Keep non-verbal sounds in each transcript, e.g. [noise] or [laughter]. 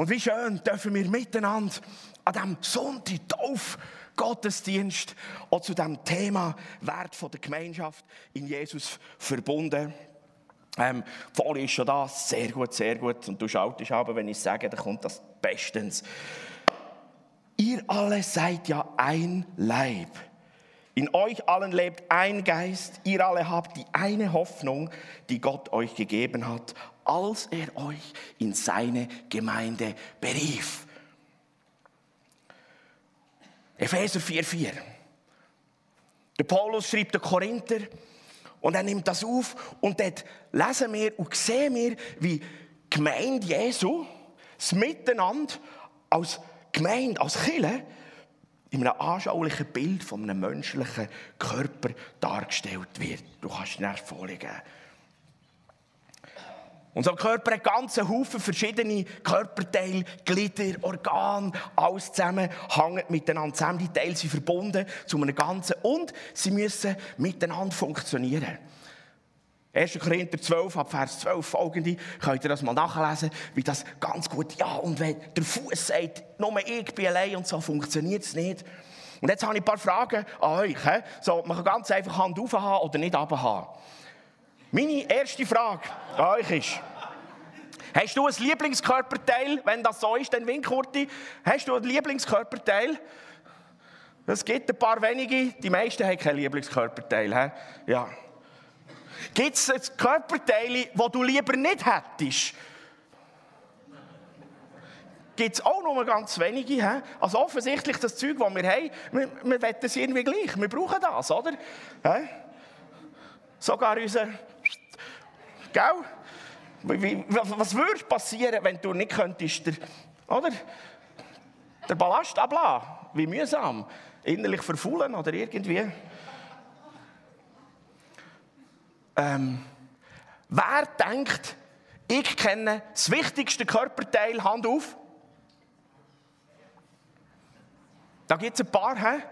Und wie schön dürfen wir miteinander an diesem Sonntag Tauf Gottesdienst auch zu dem Thema Wert von der Gemeinschaft in Jesus verbunden. Ähm, Folie ist schon da, sehr gut, sehr gut. Und du schaltest aber, wenn ich sage, dann kommt das bestens. Ihr alle seid ja ein Leib. In euch allen lebt ein Geist. Ihr alle habt die eine Hoffnung, die Gott euch gegeben hat, als er euch in seine Gemeinde berief. Epheser 4,4. Der Paulus schreibt den Korinther und er nimmt das auf und dort lesen wir und sehen wir, wie Gemeinde Jesu das Miteinander als Gemeinde, als Kirche in einem anschaulichen Bild von einem menschlichen Körper dargestellt wird. Du kannst es nicht vorlegen. Unser Körper hat ganzen Haufen verschiedene Körperteile, Glieder, Organe, alles zusammen hängt miteinander zusammen. Die Teile sind verbunden zu einem Ganzen und sie müssen miteinander funktionieren. 1. Korinther 12, ab Vers 12 folgende, könnt ihr das mal nachlesen, wie das ganz gut, ja, und wenn der Fuß sagt, nur ich bin allein und so funktioniert es nicht. Und jetzt habe ich ein paar Fragen an euch. So, man kann ganz einfach Hand auf oder nicht haben. Meine erste Frage an euch ist, hast du ein Lieblingskörperteil? Wenn das so ist, dann wink Kurti. Hast du ein Lieblingskörperteil? Es gibt ein paar wenige, die meisten haben kein Lieblingskörperteil. He? Ja. Gibt es Körperteile, die du lieber nicht hättest? Gibt es auch nur ganz wenige. He? Also offensichtlich das Zeug, das wir haben, wir, wir wollen es irgendwie gleich. Wir brauchen das, oder? He? Sogar unser Gell? Was würde passieren, wenn du nicht könntest, der, oder? Der Ballast ablassen? Wie mühsam. Innerlich verfaulen oder irgendwie. Ähm, wer denkt, ich kenne das wichtigste Körperteil, Hand auf? Da gibt es ein paar, he?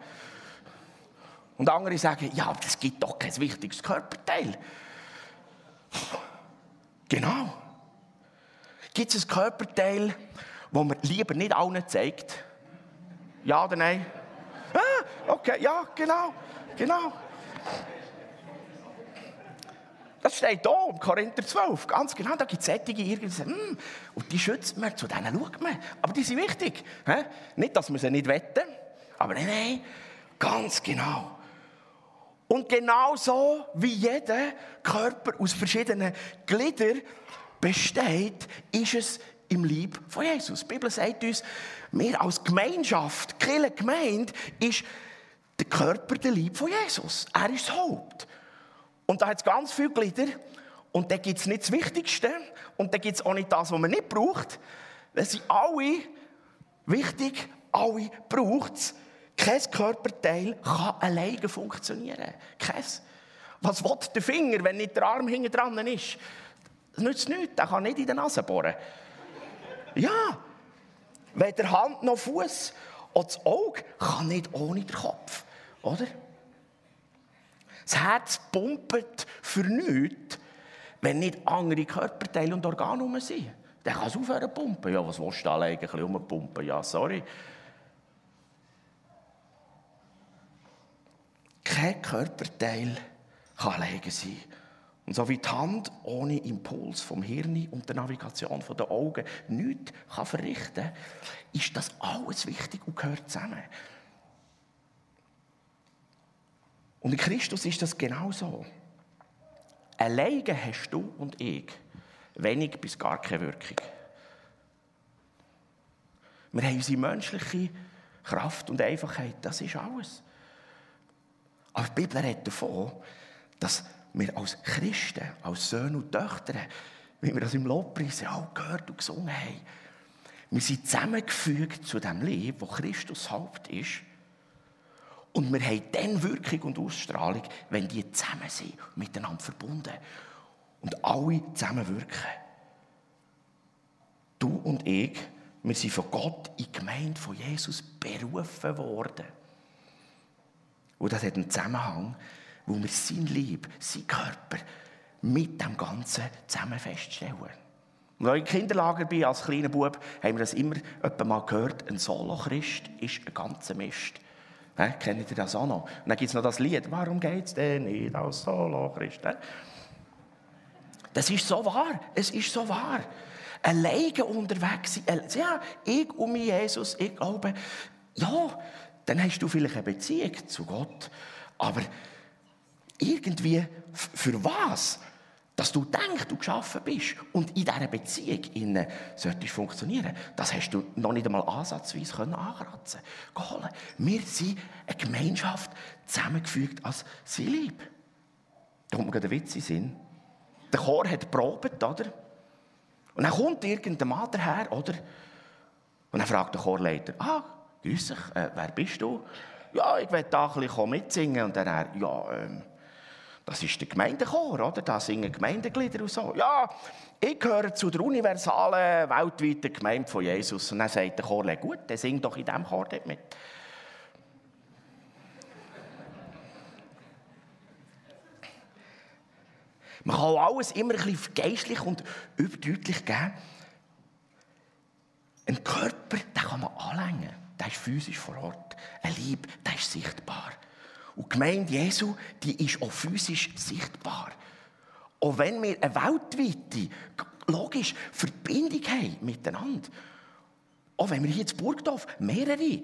Und andere sagen, ja, es gibt doch kein wichtiges Körperteil. Genau. Gibt es ein Körperteil, das man lieber nicht allen zeigt? Ja oder nein? Ah, okay, ja, genau, genau. Das steht hier im Korinther 12, ganz genau. Da gibt es Sättige, irgendwie, hm, und die schützt man, zu denen schaut man. Aber die sind wichtig. He? Nicht, dass wir sie nicht wetten, aber nein, nein, ganz genau. Und genauso wie jeder Körper aus verschiedenen Gliedern besteht, ist es im Lieb von Jesus. Die Bibel sagt uns, wir als Gemeinschaft, Kirche Gemeinde, ist der Körper der Lieb von Jesus. Er ist das Haupt. Und da hat es ganz viele Glieder. Und da gibt es nicht das Wichtigste. Und da gibt es auch nicht das, was man nicht braucht. Das sind alle wichtig, alle braucht es. Kein Körperteil kann alleine funktionieren. Kein. Was will der Finger, wenn nicht der Arm hinten dran ist? Das nützt nichts. Der kann nicht in die Nase bohren. Ja. Weder Hand noch Fuß und das Auge kann nicht ohne den Kopf. Oder? Das Herz pumpt für nichts, wenn nicht andere Körperteile und Organe rum sind. Dann kann es aufhören zu pumpen. Ja, was willst du da alleine ein bisschen rumpumpen? Ja, sorry. Kein Körperteil kann alleine sein. Und so wie die Hand ohne Impuls vom Hirn und der Navigation der Augen nichts kann verrichten kann, ist das alles wichtig und gehört zusammen. Und in Christus ist das genauso. Alleine hast du und ich wenig bis gar keine Wirkung. Wir haben unsere menschliche Kraft und Einfachheit, das ist alles. Aber die Bibel redet davon, dass wir als Christen, als Söhne und Töchter, wie wir das im Lobpreis auch gehört und gesungen haben, wir sind zusammengefügt zu dem Leben, wo Christus Haupt ist. Und wir haben dann Wirkung und Ausstrahlung, wenn die zusammen sind, miteinander verbunden. Und alle zusammen wirken. Du und ich, wir sind von Gott in die Gemeinde von Jesus berufen worden. Und das hat einen Zusammenhang, wo wir sein Lieb, sein Körper mit dem Ganzen zusammen feststellen. Und als ich im Kinderlager bin, als kleiner Bub, haben wir das immer mal gehört, ein Solo-Christ ist ein ganzer Mist. He, kennt ihr das auch noch? Und dann gibt es noch das Lied, warum geht es denn nicht als Solo-Christ? Das ist so wahr, es ist so wahr. Alleine unterwegs sein, ja, ich und mein Jesus, ich glaube, ja, dann hast du vielleicht eine Beziehung zu Gott, aber irgendwie, für was? dass du denkst, du geschaffen bist und in dieser Beziehung innen solltest funktionieren, das hast du noch nicht einmal ansatzweise können ankratzen können. Wir sind eine Gemeinschaft, zusammengefügt als sie lieb. Da kommt mir der Witz in Sinn. Der Chor hat probiert, oder? Und dann kommt irgendein Mann daher, oder? Und dann fragt der Chorleiter, ah, grüß dich, äh, wer bist du? Ja, ich will da ein bisschen mitsingen. Und dann er, ja, ähm, das ist der Gemeindechor, oder? Da singen Gemeindeglieder und so. Ja, ich gehöre zu der universalen, weltweiten Gemeinde von Jesus. Und dann sagt der Chor, gut, der singt doch in diesem Chor dort mit. Man kann alles immer ein bisschen geistlich und überdeutlich geben. Ein Körper, den kann man physisch vor Ort. Ein Lieb, der ist sichtbar. Und die Gemeinde Jesu, die ist auch physisch sichtbar. Auch wenn wir eine weltweite, logisch, Verbindung haben miteinander. Auch wenn wir hier in Burgdorf mehrere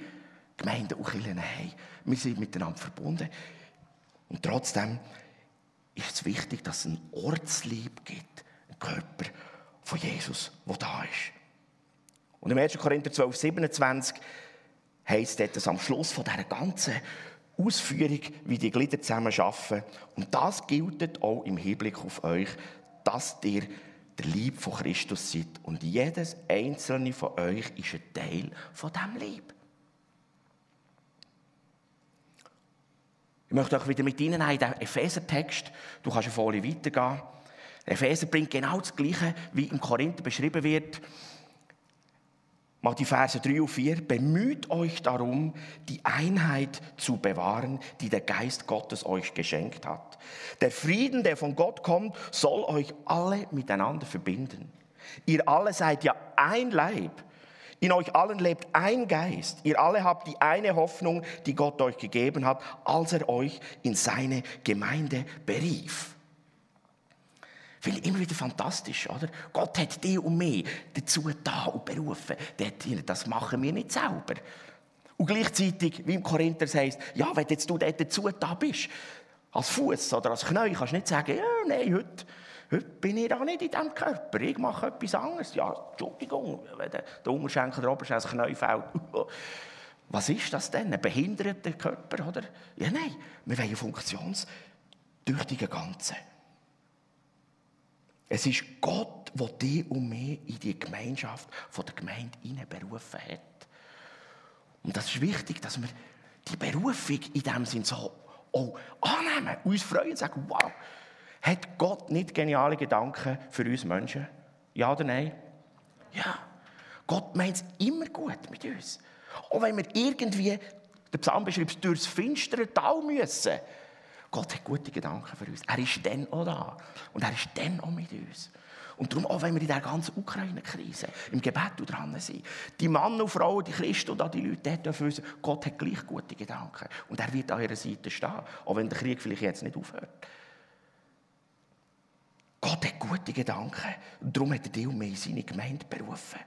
Gemeinden und Kirchen haben. Wir sind miteinander verbunden. Und trotzdem ist es wichtig, dass es ein Ortslieb gibt. Ein Körper von Jesus, der da ist. Und im 1. Korinther 12, 27 heisst es, dass am Schluss von dieser ganzen Ausführung, wie die Glieder zusammen arbeiten. Und das gilt auch im Hinblick auf euch, dass ihr der Lieb von Christus seid. Und jedes einzelne von euch ist ein Teil von diesem Lieb. Ich möchte euch wieder mit Ihnen in den Epheser-Text. Du kannst ja voll weitergehen. Der Epheser bringt genau das Gleiche, wie im Korinther beschrieben wird. Mal die Verse 3 und 4. Bemüht euch darum, die Einheit zu bewahren, die der Geist Gottes euch geschenkt hat. Der Frieden, der von Gott kommt, soll euch alle miteinander verbinden. Ihr alle seid ja ein Leib. In euch allen lebt ein Geist. Ihr alle habt die eine Hoffnung, die Gott euch gegeben hat, als er euch in seine Gemeinde berief. Finde ich immer wieder fantastisch, oder? Gott hat dich und mich dazu da und berufen. Das machen wir nicht selber. Und gleichzeitig, wie im Korinther heißt, ja, wenn jetzt du dort dazu da bist, als Fuß oder als Knie, kannst du nicht sagen, ja, nein, heute, heute bin ich da nicht in diesem Körper, ich mache etwas anderes. Ja, Entschuldigung, wenn der, der Unterschenkel, der Oberschenkel, das Knie fällt. [laughs] Was ist das denn? Ein behinderter Körper, oder? Ja, nein, wir wollen funktionstüchtige Ganze. Es ist Gott, der dich und mich in die Gemeinschaft von der Gemeinde berufen hat. Und das ist wichtig, dass wir die Berufung in dem Sinn so auch annehmen, uns freuen und sagen, wow, hat Gott nicht geniale Gedanken für uns Menschen? Ja oder nein? Ja. Gott meint es immer gut mit uns. Auch wenn wir irgendwie, der Psalm beschreibt, durchs finstere Tal müssen, Gott hat gute Gedanken für uns. Er ist dann auch da. Und er ist dann auch mit uns. Und darum, auch wenn wir in dieser ganzen Ukraine-Krise im Gebet dran sind, die Männer und Frauen, die Christen und auch die Leute dort dürfen wissen, Gott hat gleich gute Gedanken. Und er wird an ihrer Seite stehen, auch wenn der Krieg vielleicht jetzt nicht aufhört. Gott hat gute Gedanken. Und darum hat er dich und mich in seine Gemeinde berufen.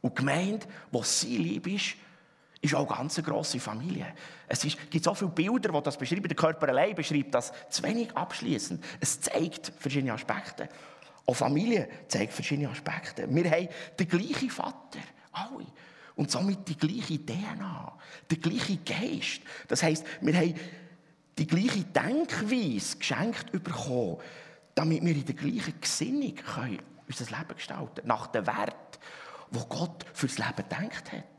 Und die Gemeinde, die sein Lieb ist, ist auch eine ganz grosse Familie. Es ist, gibt so viele Bilder, die das beschreiben. Der Körper allein beschreibt das zu wenig abschließend. Es zeigt verschiedene Aspekte. Auch Familie zeigt verschiedene Aspekte. Wir haben den gleichen Vater, alle. Und somit die gleiche DNA, der gleiche Geist. Das heisst, wir haben die gleiche Denkweise geschenkt bekommen, damit wir in der gleichen Gesinnung unser Leben gestalten können. Nach dem Wert, wo Gott fürs Leben gedacht hat.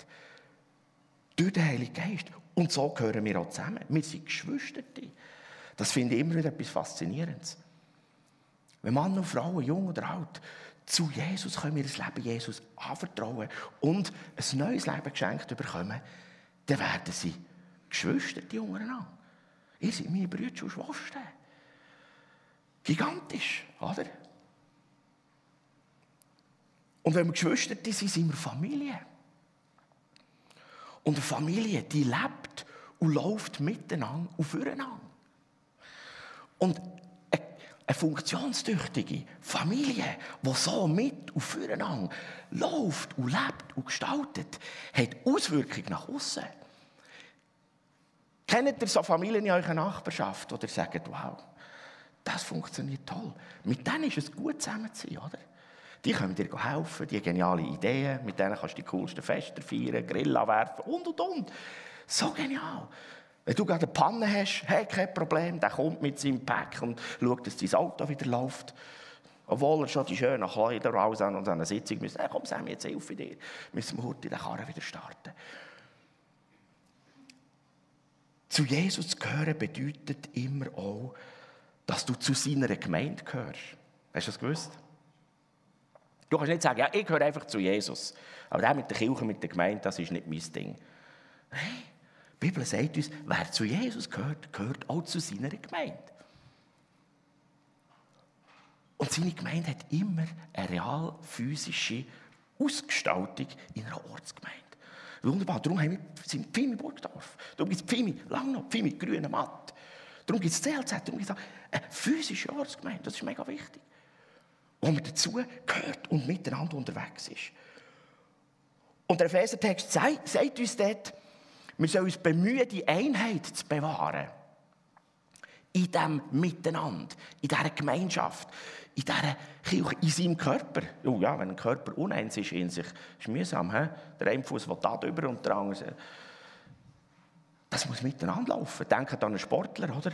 Durch den Heiligen Geist. Und so gehören wir auch zusammen. Wir sind Geschwister. Das finde ich immer wieder etwas Faszinierendes. Wenn Mann und Frau, jung oder alt, zu Jesus können wir das Leben Jesus anvertrauen und ein neues Leben geschenkt bekommen, dann werden sie Geschwister, untereinander. Ihr seid meine Brüder und Schwestern. Gigantisch, oder? Und wenn wir Geschwister sind, sind wir Familie. Und eine Familie, die lebt und läuft miteinander und füreinander. Und eine funktionstüchtige Familie, die so mit und füreinander läuft und lebt und gestaltet, hat Auswirkungen nach außen. Kennt ihr so Familien in eurer Nachbarschaft, oder sagt, wow, das funktioniert toll. Mit denen ist es gut zusammen zu sein, oder? Die können dir helfen, die geniale Ideen, mit denen kannst du die coolsten Feste feiern, Grill anwerfen und und und. So genial. Wenn du gerade eine Panne hast, hey, kein Problem, der kommt mit seinem Pack und schaut, dass dein Auto wieder läuft. Obwohl er schon die schönen Kleider raus an und an einer Sitzung müssen. Hey, komm, Sam, jetzt helfe dir. Müssen wir heute den Karren wieder starten. Zu Jesus gehören bedeutet immer auch, dass du zu seiner Gemeinde gehörst. Hast du das gewusst? Du kannst nicht sagen, ja, ich gehöre einfach zu Jesus. Aber der mit der Kirche, mit der Gemeinde, das ist nicht mein Ding. Nein, die Bibel sagt uns, wer zu Jesus gehört, gehört auch zu seiner Gemeinde. Und seine Gemeinde hat immer eine real physische Ausgestaltung in einer Ortsgemeinde. Wunderbar, darum haben wir sind Pfimi Burgdorf, darum gibt es Pfimi Langnau, Pfimi Grüne Matt, darum gibt es CLZ, darum gibt es eine physische Ortsgemeinde, das ist mega wichtig wo man dazu gehört und miteinander unterwegs ist. Und der Epheser-Text sagt, uns dort, wir sollen uns bemühen, die Einheit zu bewahren. In diesem Miteinander, in dieser Gemeinschaft, in dieser Kirche, in seinem Körper. Oh ja, wenn ein Körper uneins ist in sich, ist es mühsam. He? Der eine Fuß will da drüber und der andere. Das muss miteinander laufen. Denkt an einen Sportler, oder?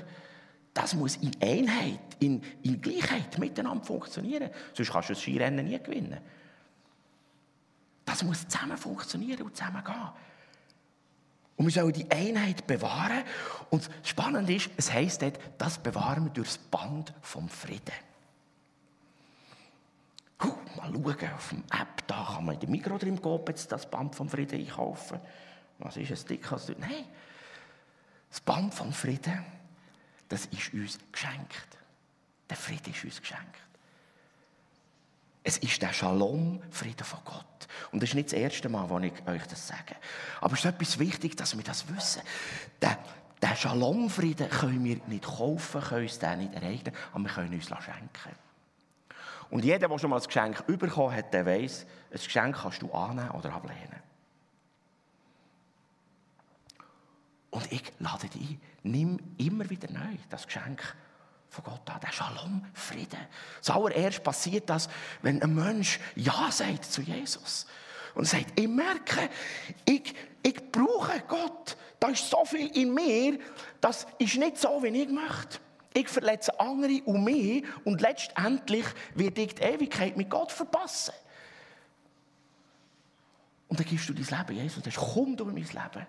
Das muss in Einheit, in, in Gleichheit miteinander funktionieren. Sonst kannst du das Skirennen nie gewinnen. Das muss zusammen funktionieren und zusammen gehen. Und wir sollen die Einheit bewahren. Und spannend ist, es heisst dort, das bewahren wir durch das Band vom Frieden. Huh, mal schauen, auf dem App, da kann man in den Mikro drin gehen, jetzt das Band vom Frieden einkaufen. Was ist ein dick? Nein, das Band vom Frieden das ist uns geschenkt. Der Friede ist uns geschenkt. Es ist der Shalom-Friede von Gott. Und das ist nicht das erste Mal, wo ich euch das sage. Aber es ist etwas wichtig, dass wir das wissen. Der, der Shalom-Frieden können wir nicht kaufen, können uns den nicht erreichen, aber wir können uns schenken. Und jeder, der schon mal ein Geschenk bekommen hat, der weiß, ein Geschenk kannst du annehmen oder ablehnen. Und ich lade dich ein, nimm immer wieder neu das Geschenk von Gott an, der Shalom, Frieden. Zuallererst passiert das, wenn ein Mensch Ja sagt zu Jesus. Und sagt, ich merke, ich, ich brauche Gott. Da ist so viel in mir, das ist nicht so, wie ich möchte. Ich verletze andere und mich und letztendlich werde ich die Ewigkeit mit Gott verpassen. Und dann gibst du dein Leben, Jesus, das komm durch mein Leben.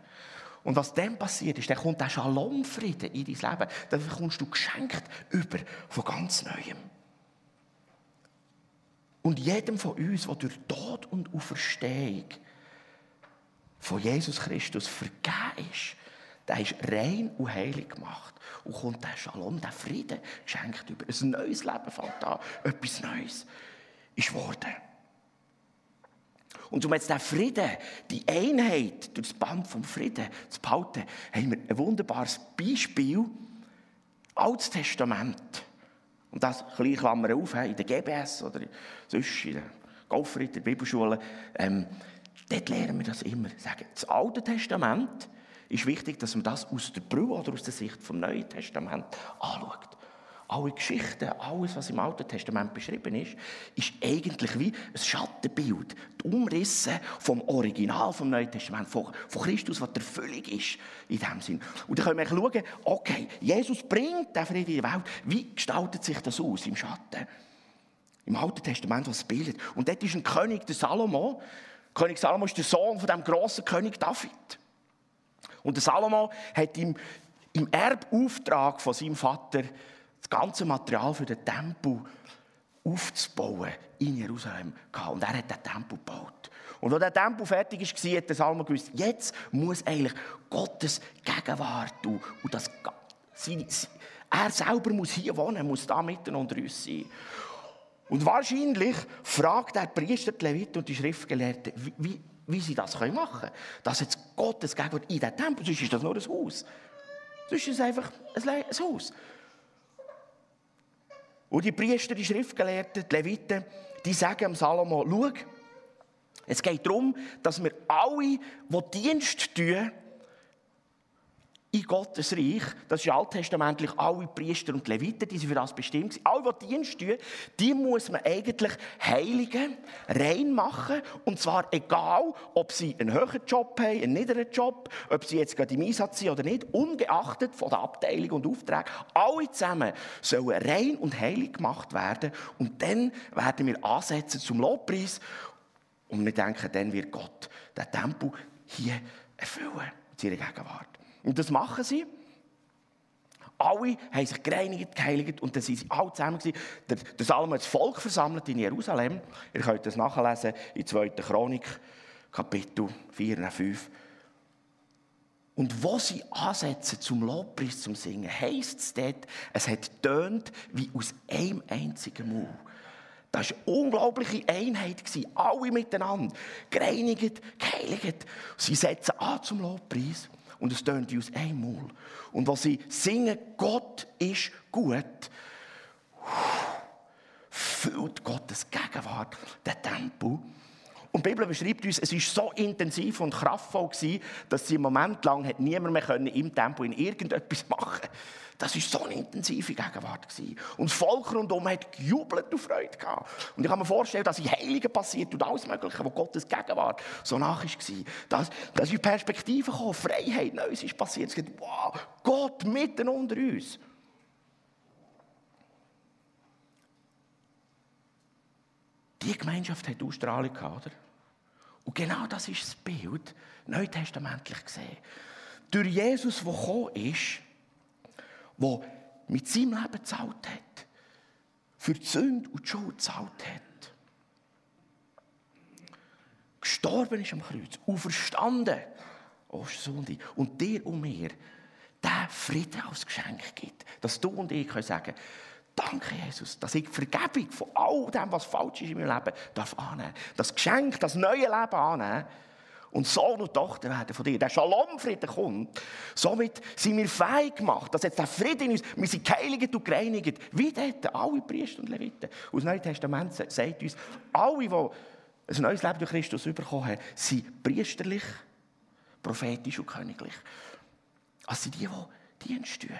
Und was dann passiert ist, dann kommt der Shalom-Frieden in dein Leben. Dann bekommst du geschenkt über von ganz Neuem. Und jedem von uns, der durch Tod und Auferstehung von Jesus Christus vergeben ist, der ist rein und heilig gemacht. Und kommt der Shalom, der Frieden geschenkt über. Ein neues Leben fängt an. Etwas Neues ist geworden. Und um jetzt den Frieden, die Einheit durch das Band vom Frieden zu behalten, haben wir ein wunderbares Beispiel. Altes Testament. Und das kleine Klammer auf, in der GBS oder sonst in der Golfritter, Bibelschule. Ähm, dort lernen wir das immer. Sagen, das Alte Testament ist wichtig, dass man das aus der Brille oder aus der Sicht vom Neuen Testament anschaut alle Geschichten, alles, was im Alten Testament beschrieben ist, ist eigentlich wie ein Schattenbild. Die Umrisse vom Original vom Neuen Testament, von, von Christus, was der Erfüllung ist, in dem Sinn. Und dann können wir schauen, okay, Jesus bringt den Frieden in die Welt. Wie gestaltet sich das aus im Schatten? Im Alten Testament, was bildet. Und dort ist ein König, der Salomo. König Salomo ist der Sohn von dem großen König David. Und der Salomo hat im, im Erbauftrag von seinem Vater ganze Material für den Tempel aufzubauen in Jerusalem gehabt. Und er hat den Tempel gebaut. Und als der Tempel fertig war, hat der Salmo gewusst, jetzt muss eigentlich Gottes Gegenwart und, das, er selber muss hier wohnen, muss da mitten unter uns sein. Und wahrscheinlich fragt der Priester, die Leviten und die Schriftgelehrten, wie, wie, wie sie das machen können. Dass jetzt Gottes Gegenwart in diesem Tempel, sonst ist das nur ein Haus. Sonst ist es einfach ein Haus. Und die Priester, die Schriftgelehrten, die Leviten, die sagen am Salomo, schau, es geht darum, dass wir alle, die Dienst tun, in Gottes Reich, das ist alttestamentlich alle Priester und Leviten, die sind für das bestimmt. Alle, die Dienst tun, die muss man eigentlich heiligen, rein machen. Und zwar egal, ob sie einen höheren Job haben, einen niederen Job, ob sie jetzt gerade im Einsatz sind oder nicht, ungeachtet von der Abteilung und Auftrag. Alle zusammen sollen rein und heilig gemacht werden. Und dann werden wir ansetzen zum Lobpreis. Und wir denken, dann wird Gott den Tempel hier erfüllen, in seiner Gegenwart. Und das machen sie. Alle haben sich gereinigt, geheiligt und dann sind sie alle zusammen. Der, der Salomo hat das Volk versammelt in Jerusalem. Ihr könnt das nachlesen in 2. Chronik, Kapitel 4 und 5. Und wo sie ansetzen zum Lobpreis, zum Singen, heisst es dort, es hat tönt wie aus einem einzigen Mund. Das war eine unglaubliche Einheit. Alle miteinander. Gereinigt, geheiligt. Sie setzen an zum Lobpreis. Und es tönt aus einem Maul. Und was sie singen, Gott ist gut, füllt Gottes Gegenwart den Tempel. Und die Bibel beschreibt uns, es war so intensiv und kraftvoll, gewesen, dass sie im Moment lang hat niemand mehr im Tempel in irgendetwas [laughs] machen konnte. Das war so eine intensive Gegenwart. Gewesen. Und das Volk rundherum hat gejubelt und Freude gehabt. Und ich kann mir vorstellen, dass in Heiligen passiert und alles Mögliche, wo Gottes Gegenwart so nach war. Dass, dass in Perspektive kam, Freiheit, Neues ist passiert. Es geht, wow, Gott mitten unter uns. Die Gemeinschaft hat Ausstrahlung gehabt, oder? Und genau das ist das Bild, neutestamentlich gesehen. Durch Jesus, der gekommen ist, der mit seinem Leben gezahlt hat, für die Sünde und die Schuld gezahlt hat. Gestorben ist am Kreuz, auferstanden, Ostersonntag, und dir und mir der Frieden als Geschenk gibt, dass du und ich können sagen Danke, Jesus, dass ich Vergebung von all dem, was falsch ist in meinem Leben, darf annehmen. Das Geschenk, das neue Leben annehmen und Sohn und Tochter werden von dir. Der Shalom-Frieden kommt. Somit sind wir fähig gemacht, dass jetzt der Frieden in uns, wir sind geheiligt und gereinigt, wie dort alle Priester und Leviten. Und das Neue Testament sagt uns, alle, die ein neues Leben durch Christus bekommen haben, sind priesterlich, prophetisch und königlich. Also sind die, die Dienst tun.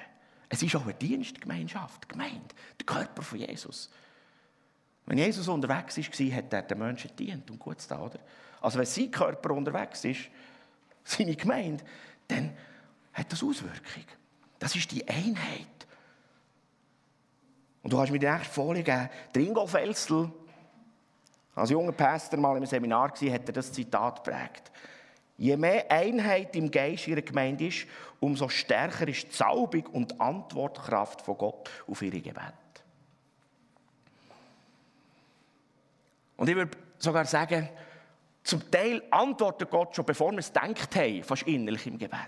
Es ist auch eine Dienstgemeinschaft, Gemeinde, der Körper von Jesus. Wenn Jesus unterwegs war, hat er den Menschen gedient und gut da, oder? Also wenn sein Körper unterwegs ist, seine Gemeinde, dann hat das Auswirkungen. Das ist die Einheit. Und du hast mir die nächste Folie gegeben. Der Ingolf Elsel, als junger Pastor mal im Seminar war, hat er das Zitat geprägt. Je mehr Einheit im Geist ihrer Gemeinde ist, umso stärker ist die Zaubung und Antwortkraft von Gott auf ihre Gebet. Und ich würde sogar sagen, zum Teil antwortet Gott schon, bevor wir es gedacht haben, fast innerlich im Gebet.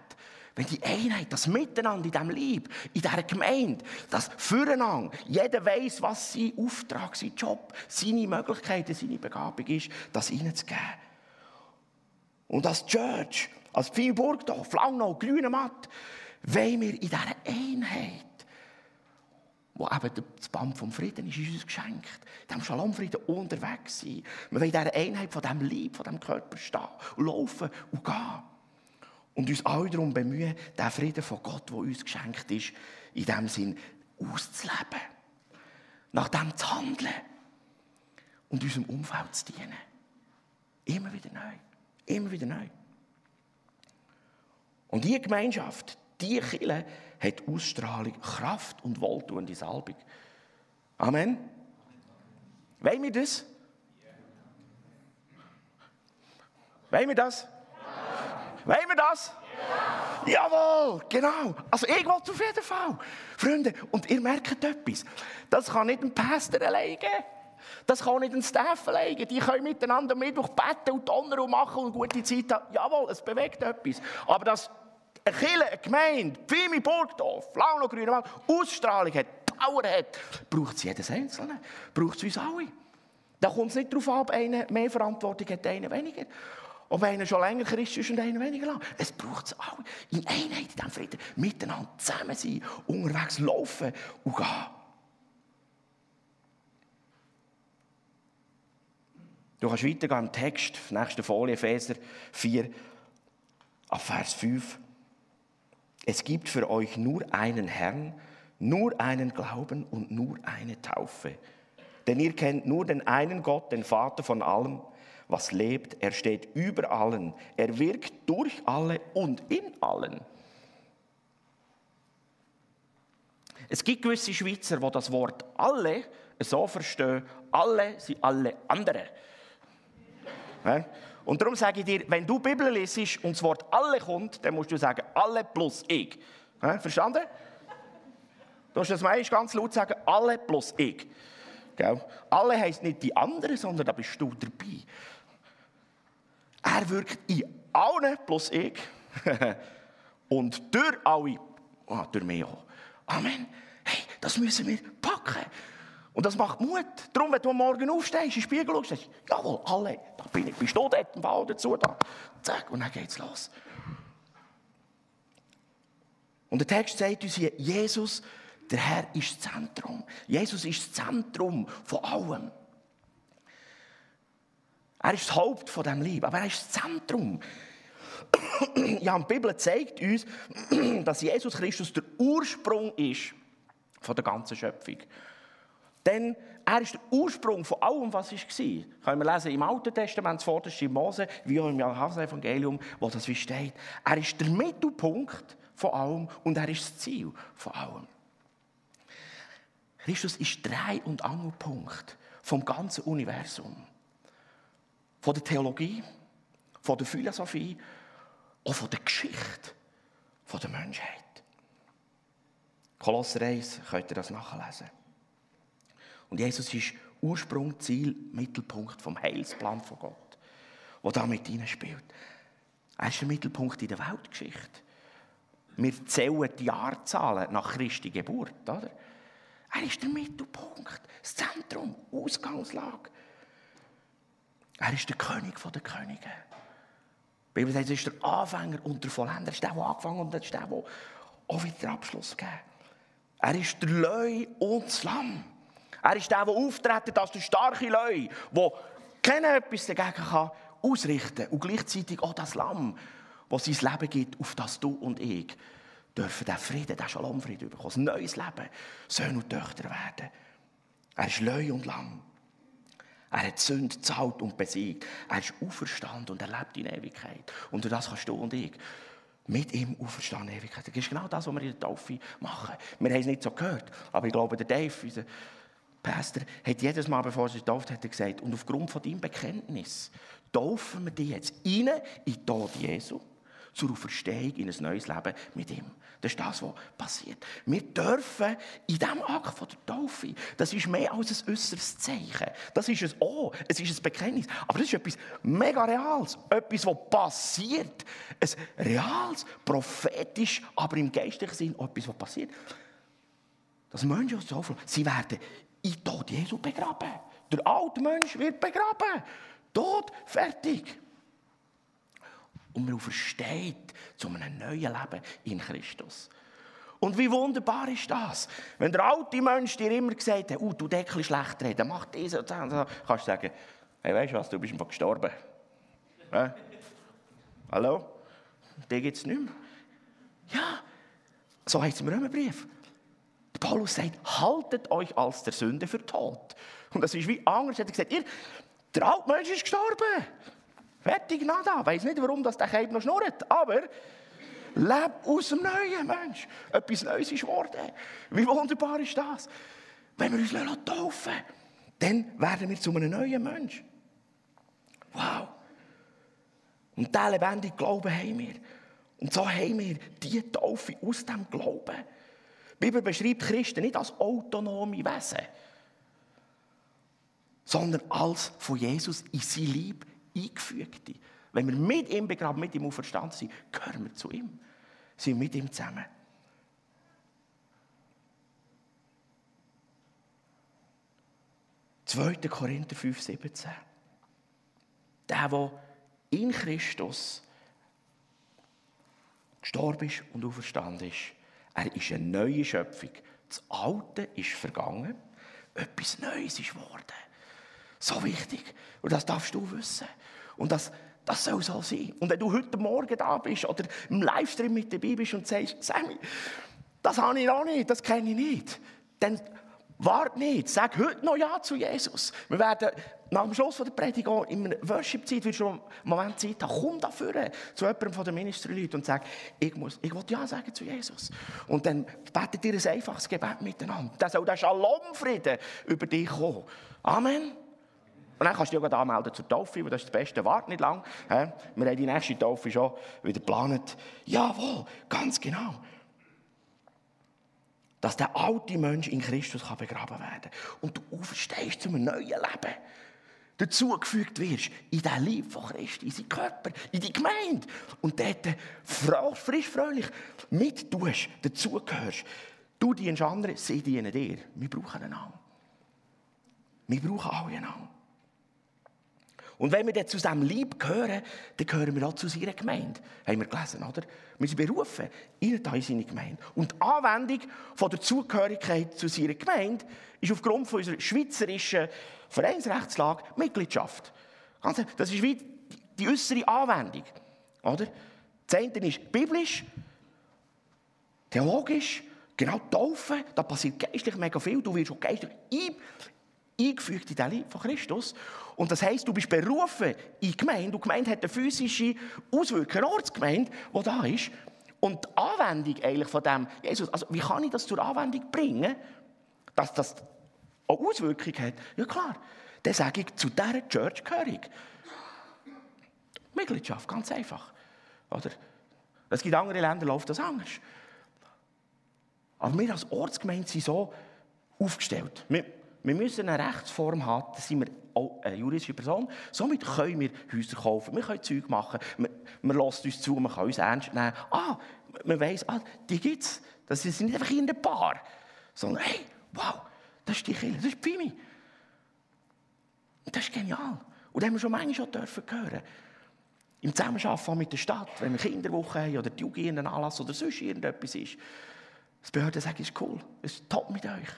Wenn die Einheit, das Miteinander in diesem Lieb, in dieser Gemeinde, das Füreinander, jeder weiß, was sein Auftrag, sein Job, seine Möglichkeiten, seine Begabung ist, das ihnen zu geben. Und als Church, als Pfeilburgdorf, Langnau, Grünematt, wollen wir in dieser Einheit wo eben das Band vom Frieden ist, ist uns geschenkt. In diesem Shalom-Frieden unterwegs sein. Wir wollen in dieser Einheit von diesem Lieb, von diesem Körper stehen und laufen und gehen. Und uns alle darum bemühen, den Frieden von Gott, der uns geschenkt ist, in diesem Sinn auszuleben. Nach dem zu handeln. Und unserem Umfeld zu dienen. Immer wieder neu. Immer wieder neu. Und diese Gemeinschaft, diese Kirche, hat Ausstrahlung, Kraft und wohltuende Salbung. Amen. Wollen wir das? Wollen wir das? Ja. Wollen wir das? Ja. Jawohl, genau. Also ich will auf jeden Fall. Freunde, und ihr merkt etwas. Das kann nicht ein Pastor alleine Das kann nicht ein Staff alleine. Die können miteinander Mittwoch beten und donnern und machen und gute Zeit haben. Jawohl, es bewegt etwas. Aber das eine Kirche, eine Gemeinde, Pfimi, Burgdorf, Launo, Grünemann, Ausstrahlung hat, Power hat, braucht es jedes Einzelne, braucht es uns alle. Da kommt es nicht darauf ab, einer mehr Verantwortung hat, einer weniger. Ob einer schon länger Christ ist und einer weniger lang. Es braucht es alle. In Einheit, in diesem Frieden, miteinander zusammen sein, unterwegs laufen und gehen. Du kannst weitergehen im Text, nächste Folie, Epheser 4, ab Vers 5. Es gibt für euch nur einen Herrn, nur einen Glauben und nur eine Taufe. Denn ihr kennt nur den einen Gott, den Vater von allem, was lebt. Er steht über allen. Er wirkt durch alle und in allen. Es gibt gewisse Schweizer, die das Wort alle so verstehen, alle sind alle andere. Und darum sage ich dir, wenn du Bibel liest und das Wort alle kommt, dann musst du sagen, alle plus ich. Verstanden? Du musst das meist ganz laut sagen, alle plus ich. Alle heisst nicht die anderen, sondern da bist du dabei. Er wirkt in allen plus ich. [laughs] und durch alle, oh, durch mich auch. Amen. Hey, das müssen wir packen. Und das macht Mut. Darum, wenn du Morgen aufstehst, in den Spiegel schaust, sagst du, jawohl, alle, da bin ich, bist du dort im Fall dazu da. Zack, und dann geht's los. Und der Text sagt uns hier, Jesus, der Herr ist das Zentrum. Jesus ist das Zentrum von allem. Er ist das Haupt von dem Leben, aber er ist das Zentrum. Ja, die Bibel zeigt uns, dass Jesus Christus der Ursprung ist von der ganzen Schöpfung. Denn er ist der Ursprung von allem, was war. Können wir lesen im Alten Testament, das vorderste Mose, wie auch im Johannes-Evangelium, wo das wie steht. Er ist der Mittelpunkt von allem und er ist das Ziel von allem. Christus ist Dreh- und Angelpunkt vom ganzen Universum. Von der Theologie, von der Philosophie und von der Geschichte der Menschheit. Kolosser 1 könnt ihr das nachlesen. Und Jesus ist Ursprung, Ziel, Mittelpunkt vom Heilsplan von Gott, der da mit spielt. Er ist der Mittelpunkt in der Weltgeschichte. Wir zählen die Jahrzahlen nach Christi Geburt. Oder? Er ist der Mittelpunkt, das Zentrum, Ausgangslage. Er ist der König der Könige. Die Bibel sagt, er ist der Anfänger und der Vollender. Er ist der, der angefangen und er ist der, der auch wieder Abschluss gegeben Er ist der Löwe und das Lamm. Er ist der, der auftritt als der starke Leu, der keiner etwas dagegen kann ausrichten und gleichzeitig auch das Lamm, das sein Leben gibt, auf das du und ich dürfen den Frieden, den Schalomfrieden bekommen, ein neues Leben, Söhne und Töchter werden. Er ist Leu und Lamm. Er hat Sünde zahlt und besiegt. Er ist auferstanden und er lebt in Ewigkeit. Und durch das kannst du und ich mit ihm auferstanden in Ewigkeit. Das ist genau das, was wir in der Taufe machen. Wir haben es nicht so gehört, aber ich glaube, der Dave, unser Pastor hat jedes Mal, bevor er sich getauft hat, gesagt, und aufgrund von deinem Bekenntnis taufen wir dich jetzt rein in den Tod Jesu zur Auferstehung in ein neues Leben mit ihm. Das ist das, was passiert. Wir dürfen in diesem Akt von der Taufe, das ist mehr als ein äußeres Zeichen. Das ist ein Oh, es ist ein Bekenntnis. Aber das ist etwas mega Reales. Etwas, was passiert. Ein reales, prophetisch, aber im geistlichen Sinn etwas, was passiert. Das Menschen so viel, sie werden in Tod Jesu begraben. Der alte Mensch wird begraben. Tod, fertig. Und man versteht zu einem neuen Leben in Christus. Und wie wunderbar ist das? Wenn der alte Mensch dir immer gesagt hat, oh, du Deckel schlecht reden, mach das und das, kannst du sagen, hey, weißt du was, du bist einfach gestorben. Äh? Hallo? Den gibt es nicht mehr. Ja, so heißt es im Römerbrief. Paulus sagt, haltet euch als der Sünde für tot. Und das ist wie anders. Er hat gesagt, ihr, der alte Mensch ist gestorben. Fertig, nada. Weiß nicht, warum das der Keib noch schnurrt, aber lebt aus dem neuen Mensch. Etwas Neues ist geworden. Wie wunderbar ist das? Wenn wir uns taufen dann werden wir zu einem neuen Mensch. Wow. Und diesen lebendigen Glauben haben wir. Und so haben wir diese Taufe aus dem Glauben. Bibel beschreibt Christen nicht als autonome Wesen, sondern als von Jesus in sein Lieb eingefügte. Wenn wir mit ihm begraben, mit ihm auferstanden sind, gehören wir zu ihm. Sind mit ihm zusammen. 2. Korinther 5, 17. Der, der in Christus gestorben ist und auferstanden ist, er ist eine neue Schöpfung. Das Alte ist vergangen, etwas Neues ist geworden. So wichtig. Und das darfst du wissen. Und das, das soll so sein. Und wenn du heute Morgen da bist oder im Livestream mit dabei bist und sagst, Sammy, das habe ich noch nicht, das kenne ich nicht, dann warte nicht, sag heute noch Ja zu Jesus. Wir werden nach dem Schluss der Predigt auch in Worship-Zeit, wirst du einen Moment Zeit haben, komm da vorne zu jemandem von den Ministry-Leuten und sag, ich, muss, ich will Ja sagen zu Jesus. Und dann betet ihr ein einfaches Gebet miteinander. Dann soll der Shalom-Frieden über dich kommen. Amen. Und dann kannst du dich auch anmelden zur Taufe, weil das ist das Beste. Wart nicht lang. Wir haben die nächste Taufe schon wieder geplant. Jawohl, ganz genau. Dass der alte Mensch in Christus begraben werden kann. Und du auferstehst zu einem neuen Leben. Dazugefügt wirst in den Lieb von Christi, in seinen Körper, in die Gemeinde. Und dort frisch, fröhlich mittust, dazugehörst. Du dienst anderen, sie dienen dir. Wir brauchen einander. Wir brauchen alle einander. Und wenn wir dann zu diesem Lieb gehören, dann gehören wir auch zu seiner Gemeinde. Haben wir gelesen, oder? Wir sind berufen in seine Gemeinde. Und die Anwendung von der Zugehörigkeit zu seiner Gemeinde ist aufgrund von unserer schweizerischen Vereinsrechtslage Mitgliedschaft. Das ist wie die äußere Anwendung. Oder? Das eine ist biblisch, theologisch, genau Taufe, da passiert geistlich mega viel. Du wirst auch geistlich eingefügt in den Liebe von Christus. Und das heisst, du bist berufen in die Gemeinde. Und die Gemeinde hat eine physische Auswirkung, eine Ortsgemeinde, die da ist. Und die Anwendung eigentlich von dem, Jesus, also wie kann ich das zur Anwendung bringen, dass das auch Auswirkungen hat? Ja klar, dann sage ich, zu dieser Church gehöre ich. Mitgliedschaft, ganz einfach. Oder? Es gibt andere Länder, läuft das anders. Aber wir als Ortsgemeinde sind so aufgestellt. Wir, wir müssen eine Rechtsform haben, da sind wir auch eine juristische Person. Somit können wir Häuser kaufen, wir können Zeug machen, wir lassen uns zu, man kann uns ernst nehmen. Ah, man weiss, ah, die gibt es. Das sind nicht einfach in ein Paar, sondern hey, wow, das ist die Kirche, das ist Pimi. Das ist genial. Und das haben wir schon manchmal schon dürfen hören. Im Zusammenarbeiten mit der Stadt, wenn wir Kinderwoche haben oder die Jugend Anlass oder sonst irgendetwas ist. Das Behörden sagen, es ist cool, es ist top mit euch.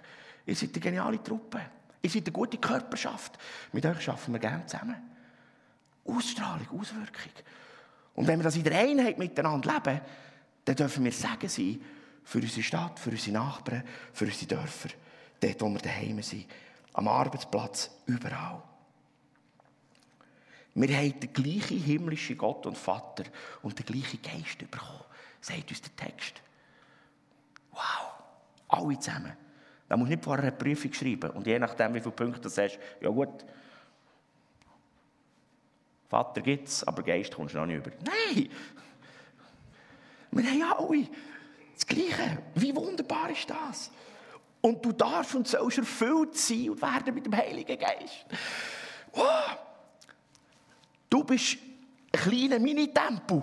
Ihr seid eine geniale Truppe. Ihr seid eine gute Körperschaft. Mit euch arbeiten wir gerne zusammen. Ausstrahlung, Auswirkung. Und wenn wir das in der Einheit miteinander leben, dann dürfen wir Segen sein für unsere Stadt, für unsere Nachbarn, für unsere Dörfer. Dort, wo wir daheim sind. Am Arbeitsplatz, überall. Wir haben den gleichen himmlischen Gott und Vater und den gleichen Geist bekommen, sagt uns der Text. Wow, alle zusammen. Da musst du nicht vorher eine Prüfung schreiben. Und je nachdem, wie viele Punkte du hast, ja gut, Vater gibt es, aber Geist kommst du noch nicht über. Nein! Wir haben ja alle das Gleiche. Wie wunderbar ist das? Und du darfst und sollst erfüllt sein und werden mit dem Heiligen Geist. Wow. Du bist ein kleiner Mini-Tempel.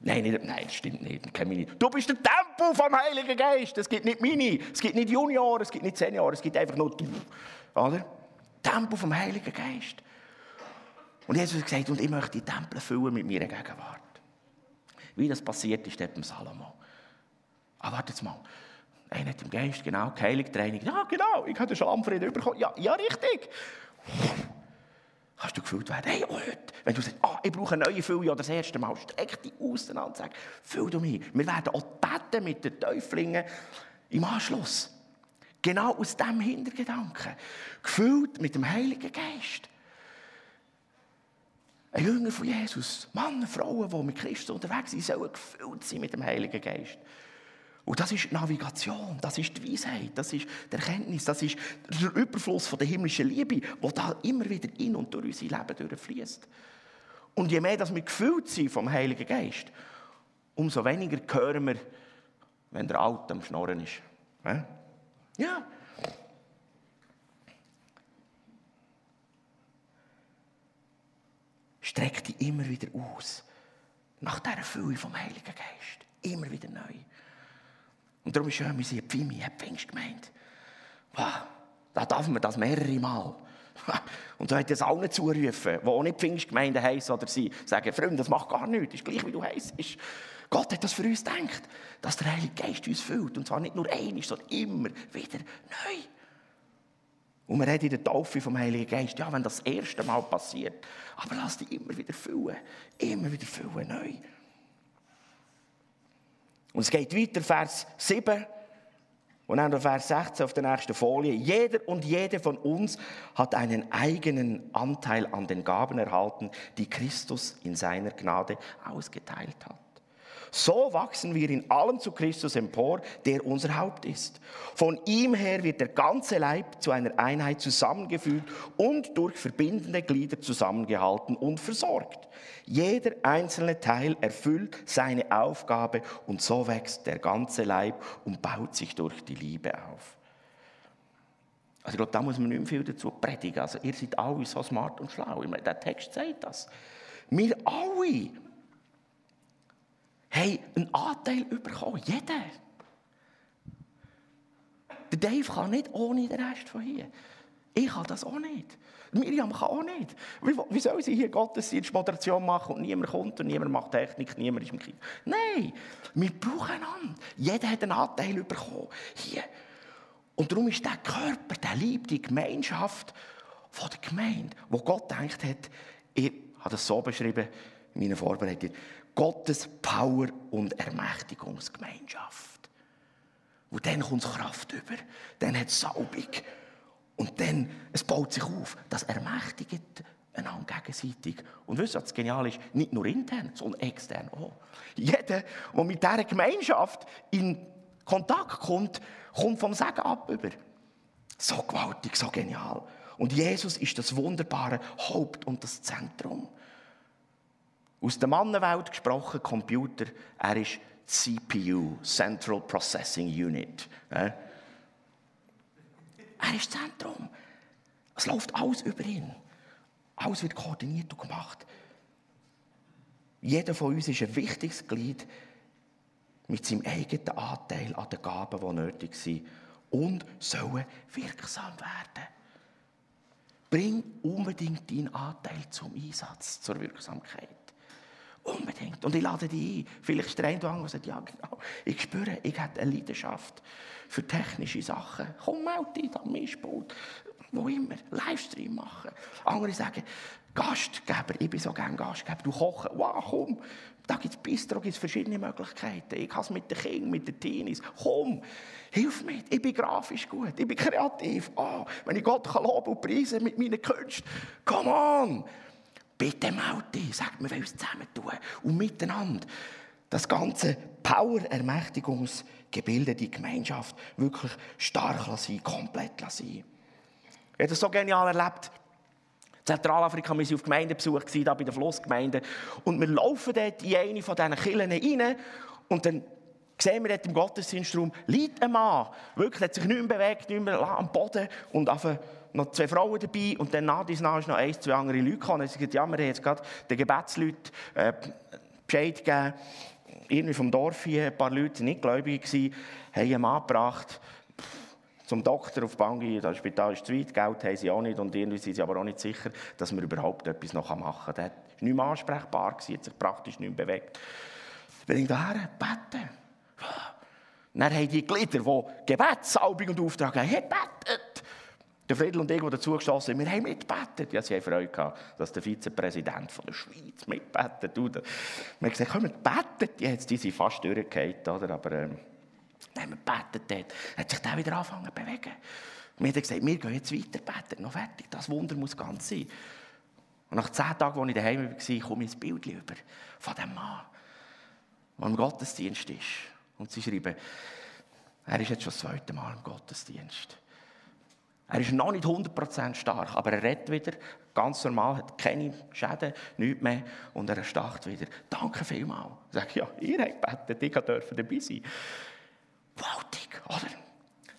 Nein, nicht, nein, stimmt nicht. Kein Mini. Du bist der Tempel vom Heiligen Geist. Es gibt nicht Mini, es gibt nicht Junior, es gibt nicht Senior, es gibt einfach nur du. Oder? Tempel vom Heiligen Geist. Und Jesus hat gesagt, und ich möchte die Tempel füllen mit meiner Gegenwart. Wie das passiert ist dort beim Salomo. Aber warte jetzt mal. Einer hat im Geist, genau, geheiligt, Training. Ja, genau, ich habe den Schamfrieden bekommen. Ja, ja, richtig kannst du gefüllt werden. Hey, heute, wenn du sagst, ah, ich brauche eine neue Fülle, das erste Mal, streck dich aus und sag, füll du mich. Wir werden auch beten mit den Täuflingen im Anschluss. Genau aus diesem Hintergedanken. Gefüllt mit dem Heiligen Geist. Ein Jünger von Jesus, Männer, Frauen, die mit Christus unterwegs sind, sollen gefüllt sein mit dem Heiligen Geist. Und das ist Navigation, das ist die Weisheit, das ist die Erkenntnis, das ist der Überfluss von der himmlischen Liebe, der da immer wieder in und durch unser Leben durchfließt. Und je mehr dass wir gefüllt sind vom Heiligen Geist, umso weniger hören wir, wenn der Alte am Schnorren ist. Ja. Streck dich immer wieder aus nach dieser Fülle vom Heiligen Geist. Immer wieder neu. Und darum ist schön, wir sind Pfimi, eine Pfingstgemeinde. Wow, da darf man das mehrere Mal. [laughs] Und so hat es allen zurufen, die auch nicht Pfingstgemeinden heissen oder sie sagen, Freunde, das macht gar nichts, ist gleich wie du heisst. Gott hat das für uns gedacht, dass der Heilige Geist uns füllt. Und zwar nicht nur einmal, sondern immer wieder neu. Und wir reden in der Taufe vom Heiligen Geist, ja, wenn das, das erste Mal passiert, aber lass dich immer wieder füllen, immer wieder füllen, neu. Und es geht weiter, Vers 7. Und dann Vers 16 auf der nächsten Folie. Jeder und jede von uns hat einen eigenen Anteil an den Gaben erhalten, die Christus in seiner Gnade ausgeteilt hat. So wachsen wir in allem zu Christus empor, der unser Haupt ist. Von ihm her wird der ganze Leib zu einer Einheit zusammengefügt und durch verbindende Glieder zusammengehalten und versorgt. Jeder einzelne Teil erfüllt seine Aufgabe und so wächst der ganze Leib und baut sich durch die Liebe auf. Also ich glaube, da muss man nicht mehr viel dazu predigen. Also ihr seid alle so smart und schlau. Ich meine, der Text sagt das. Wir alle haben einen Anteil bekommen. Jeder. Der Dave kann nicht ohne den Rest von hier. Ich kann das auch nicht. Miriam kann auch nicht. Wie, wie soll sie hier Gottesdienstmoderation machen und niemand kommt und niemand macht Technik, niemand ist im Kind? Nein, wir brauchen einander. Jeder hat einen Anteil bekommen. Hier. Und darum ist der Körper, der Lieb, die Gemeinschaft von der Gemeinde, wo Gott denkt hat, ich habe das so beschrieben in meiner Vorbereitung, Gottes Power und Ermächtigungsgemeinschaft. Und dann kommt Kraft über, dann hat es Salbung. Und dann, es baut sich auf, das ermächtigt einander gegenseitig. Und wisst ihr, was genial ist? Nicht nur intern, sondern extern auch. Jeder, der mit dieser Gemeinschaft in Kontakt kommt, kommt vom Segen ab über. So gewaltig, so genial. Und Jesus ist das wunderbare Haupt und das Zentrum. Aus der Mannenwelt gesprochen, Computer, er ist CPU, Central Processing Unit. Er ist Zentrum. Es läuft alles über ihn. Alles wird koordiniert und gemacht. Jeder von uns ist ein wichtiges Glied mit seinem eigenen Anteil an den Gaben, die nötig sind und sollen wirksam werden. Bring unbedingt deinen Anteil zum Einsatz, zur Wirksamkeit. Unbedingt. Und ich lade dich ein. Vielleicht ist der eine oder sagt, ja genau, ich spüre, ich habe eine Leidenschaft für technische Sachen. Komm, melde dich am Mischpult. Wo immer. Livestream machen. Andere sagen, Gastgeber, ich bin so gerne Gastgeber. Du kochen, wow, komm. Da gibt es Bistro, gibt es verschiedene Möglichkeiten. Ich kann es mit den Kindern, mit den Teenies. Komm, hilf mir. Ich bin grafisch gut, ich bin kreativ. Oh, wenn ich Gott loben und preisen mit meinen Künsten. Come on. Bitte melde dich, sagt, wir wollen uns zusammen tun und miteinander das ganze Power-Ermächtigungsgebilde, die Gemeinschaft wirklich stark sein, komplett sein. Ich habe das so genial erlebt. In Zentralafrika waren wir auf Gemeindebesuch, da bei der Flussgemeinde. Und wir laufen dort in eine von diesen Kirchen rein. Und dann sehen wir dort im Gottesdienstraum, liegt ein Mann. Wirklich, hat sich nicht mehr bewegt, nicht mehr am Boden. Und auf noch zwei Frauen dabei und dann nach dies nach noch ein, zwei andere Leute gekommen. Und sie gesagt, ja, wir haben jetzt gerade den Gebetsleuten äh, Bescheid gegeben. Irgendwie vom Dorf hier, ein paar Leute, die nicht gläubig waren, haben einen Mann gebracht zum Doktor auf Bangi, das Spital ist zu weit, Geld haben sie auch nicht und irgendwie sind sie aber auch nicht sicher, dass man überhaupt etwas noch machen kann. Der war nicht mehr ansprechbar, hat sich praktisch nicht mehr bewegt. Bin ich daher, beten. Dann haben die Glieder, die Gebetsalbung und Auftrag haben, hey, betet. Der Friedel und ich, die dazugestossen sind, wir haben mitbetet. Ja, sie haben Freude gehabt, dass der Vizepräsident von der Schweiz mitbetet. Wir haben gesagt, komm, wir beten. Ja, jetzt, die sind fast durchgefallen, oder? Aber ähm, haben wir gebetet dort. hat sich der wieder angefangen zu bewegen. Wir haben gesagt, wir gehen jetzt weiter beten, noch fertig. Das Wunder muss ganz sein. Und nach zehn Tagen, als ich daheim war, komme ich ein Bild über von dem Mann, der im Gottesdienst ist. Und sie schreiben, er ist jetzt schon das zweite Mal im Gottesdienst. Er ist noch nicht 100% stark, aber er redet wieder, ganz normal, hat keine Schäden, nichts mehr und er startet wieder. Danke vielmals. Ich sage, ja, ihr habt gebetet, ich durfte dabei sein. Gewaltig, oder?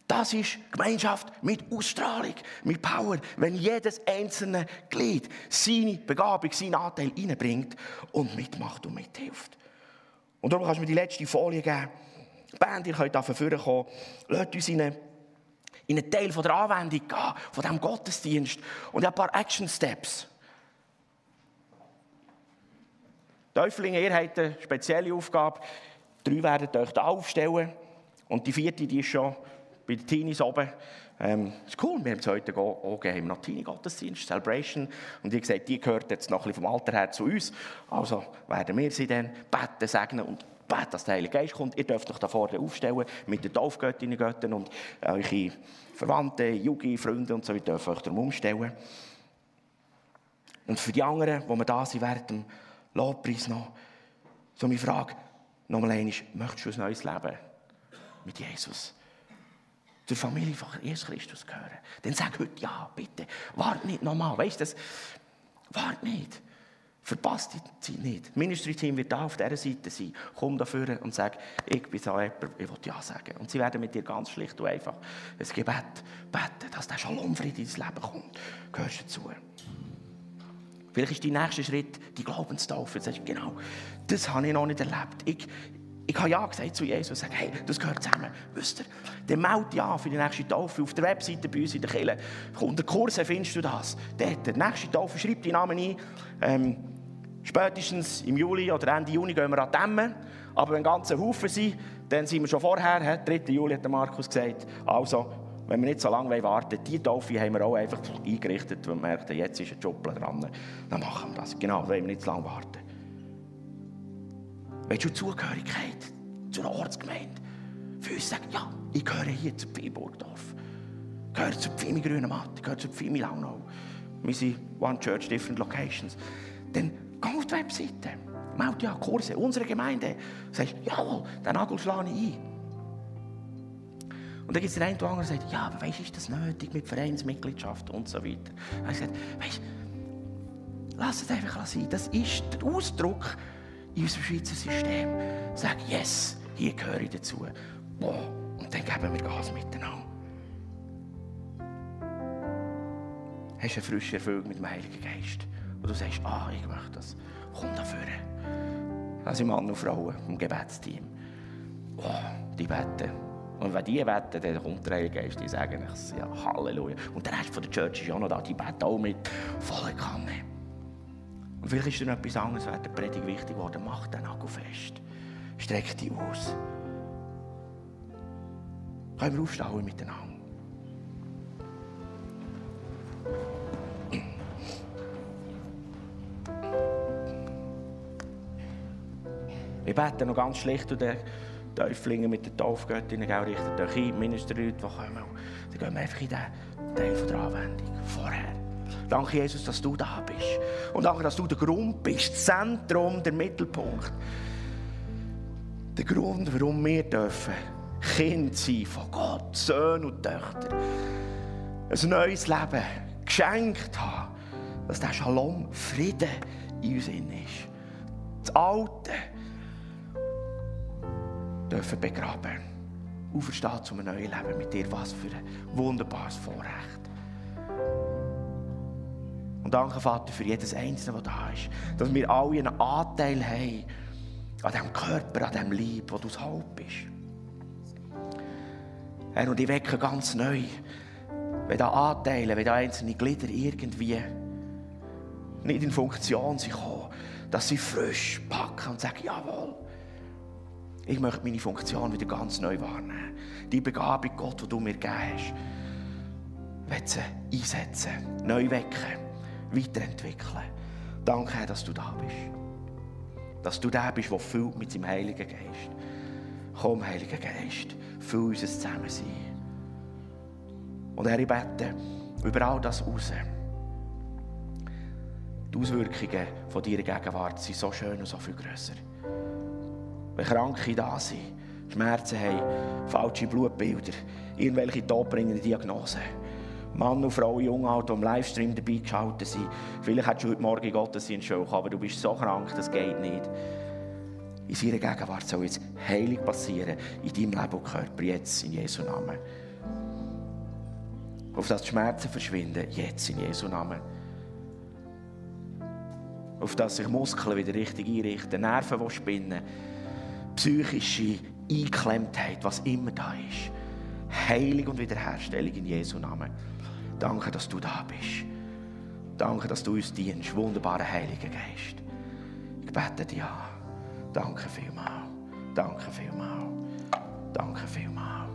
Das ist Gemeinschaft mit Ausstrahlung, mit Power. Wenn jedes einzelne Glied seine Begabung, seinen Anteil reinbringt und mitmacht und mithilft. Und darum kannst du mir die letzte Folie geben. Band, ihr könnt da vorkommen. Lasst uns in einen Teil von der Anwendung gehen, von diesem Gottesdienst. Und ein paar Action Steps. Täuflinge, ihr habt eine spezielle Aufgabe. Drei werden euch da aufstellen. Und die vierte, die ist schon bei den Teenies oben. Ähm, ist cool, wir haben es heute auch gegeben, noch Teenie-Gottesdienst, Celebration. Und wie gesagt, die gehört jetzt noch ein bisschen vom Alter her zu uns. Also werden wir sie dann beten, segnen und beten, dass der Heilige Geist kommt. Ihr dürft euch da vorne aufstellen mit den Taufgöttinnen Göttern und eure Verwandten, Jugi, Freunde und so weiter dürfen euch darum umstellen. Und für die anderen, die wir da sind während dem Lobpreis noch, so meine Frage, nochmal einmal, möchtest du ein neues Leben mit Jesus? zur Familie von Jesus Christus gehören, dann sag heute ja, bitte. Wart nicht nochmal. Weißt du, wart nicht. Verpasst die Zeit nicht. Das Ministry-Team wird da auf dieser Seite sein. Komm dafür und sag, ich bin so jemand, ich will Ja sagen. Und sie werden mit dir ganz schlicht und einfach ein Gebet beten, dass der Shalom-Friede in dein Leben kommt. Gehörst du dazu? Vielleicht ist dein nächster Schritt die Glaubenstaufe. Du sagst, genau, das habe ich noch nicht erlebt. Ich, ich habe ja gesagt zu Jesus und sage, hey, das gehört zusammen. Wisst ihr, dann melde ja für die nächste Taufe. Auf der Webseite bei uns in der Kirche. Unter Kurse findest du das. Dort, der nächste Taufe, schreib deinen Namen ein. Ähm, spätestens im Juli oder Ende Juni gehen wir an Dämmen. Aber wenn ganze Haufen sind, dann sind wir schon vorher. 3. Juli hat der Markus gesagt. Also, wenn wir nicht so lange warten wollen, die Taufe haben wir auch einfach eingerichtet, weil wir merken, jetzt ist ein Job dran. Dann machen wir das. Genau, wenn wir nicht so lange warten. Willst du Zugehörigkeit zu einer Ortsgemeinde? Für uns sagen, ja, ich gehöre hier zu Pfeilburgdorf. Ich gehöre zu Pfimi Grünematt, ich gehöre zu Pfimi Launau. Wir sind One Church, different locations. Dann geh auf die Webseite, melde ja Kurse, unsere Gemeinde. Sagst, jawohl, den Nagel schlage ich ein. Und dann gibt es den einen oder anderen, der sagt, ja, aber weißt, ist das nötig mit Vereinsmitgliedschaft und so weiter. Und ich sage, weißt, lass es einfach sein. Das ist der Ausdruck in unserem Schweizer System sagen, yes, hier gehöre ich dazu. Boah, und dann geben wir Gas miteinander. Hast du eine frische Erfüllung mit dem Heiligen Geist? Du sagst, ah, ich möchte das. Komm dafür. Das sind Mann und Frauen vom Gebetsteam. Boah, die beten. Und wenn die beten, dann kommt der Heilige Geist, die sagen, ja, Halleluja. Und der Rest von der Church ist auch noch da, die beten auch mit voller Kanne. Und vielleicht ist dir etwas anderes während der Predigt wichtig geworden. Mach den Nagel fest. Streck dich aus. Können wir aufstehen miteinander? Wir beten noch ganz schlecht und der Täuflinge mit den Taufgöttinnen richtet euch ein, Ministerleute, die kommen. Dann gehen wir einfach in diesen Teil der Anwendung. Vorher. Danke, Jesus, dass du da bist. Und danke, dass du der Grund bist, das Zentrum, der Mittelpunkt. Der Grund, warum wir dürfen Kind sein von Gott, Söhne und Töchter. Ein neues Leben geschenkt haben, dass der Shalom, Frieden in uns ist. Das Alte dürfen begraben. Auferstehen zu einem neuen Leben mit dir. Was für ein wunderbares Vorrecht. Und danke, Vater, für jedes Einzelne, das da ist. Dass wir alle einen Anteil haben an diesem Körper, an diesem Leib, wo du das Haupt bist. Herr, und ich wecke ganz neu, wenn da Anteile, wenn da einzelne Glieder irgendwie nicht in Funktion sind dass sie frisch packen und sagen, jawohl, ich möchte meine Funktion wieder ganz neu wahrnehmen. Die Begabung, Gott, die du mir gegeben hast, will einsetzen, neu wecken weiterentwickeln. Danke, Herr, dass du da bist. Dass du der bist, der füllt mit seinem Heiligen Geist. Komm, Heiliger Geist, füll unser Zusammensein. Und Herr, ich bete über all das raus. Die Auswirkungen von deiner Gegenwart sind so schön und so viel grösser. Wenn Kranke da sind, Schmerzen haben, falsche Blutbilder, irgendwelche todbringenden Diagnosen. Mann und Frau, jung, alt, die im Livestream dabei geschaltet sind. Vielleicht hättest du heute Morgen Gottesdienst schon, aber du bist so krank, das geht nicht. In seiner Gegenwart soll jetzt Heilung passieren in deinem Leben und Körper, jetzt in Jesu Namen. Auf das die Schmerzen verschwinden, jetzt in Jesu Namen. Auf das sich Muskeln wieder richtig einrichten, Nerven, die spinnen, psychische Einklemmtheit, was immer da ist. Heilung und Wiederherstellung in Jesu Namen. Danke, dass du da bist. Danke, dass du uns dienst, wunderbarer Heiliger Geist. Ich bete dir an. Danke vielmals. Danke vielmals. Danke vielmals.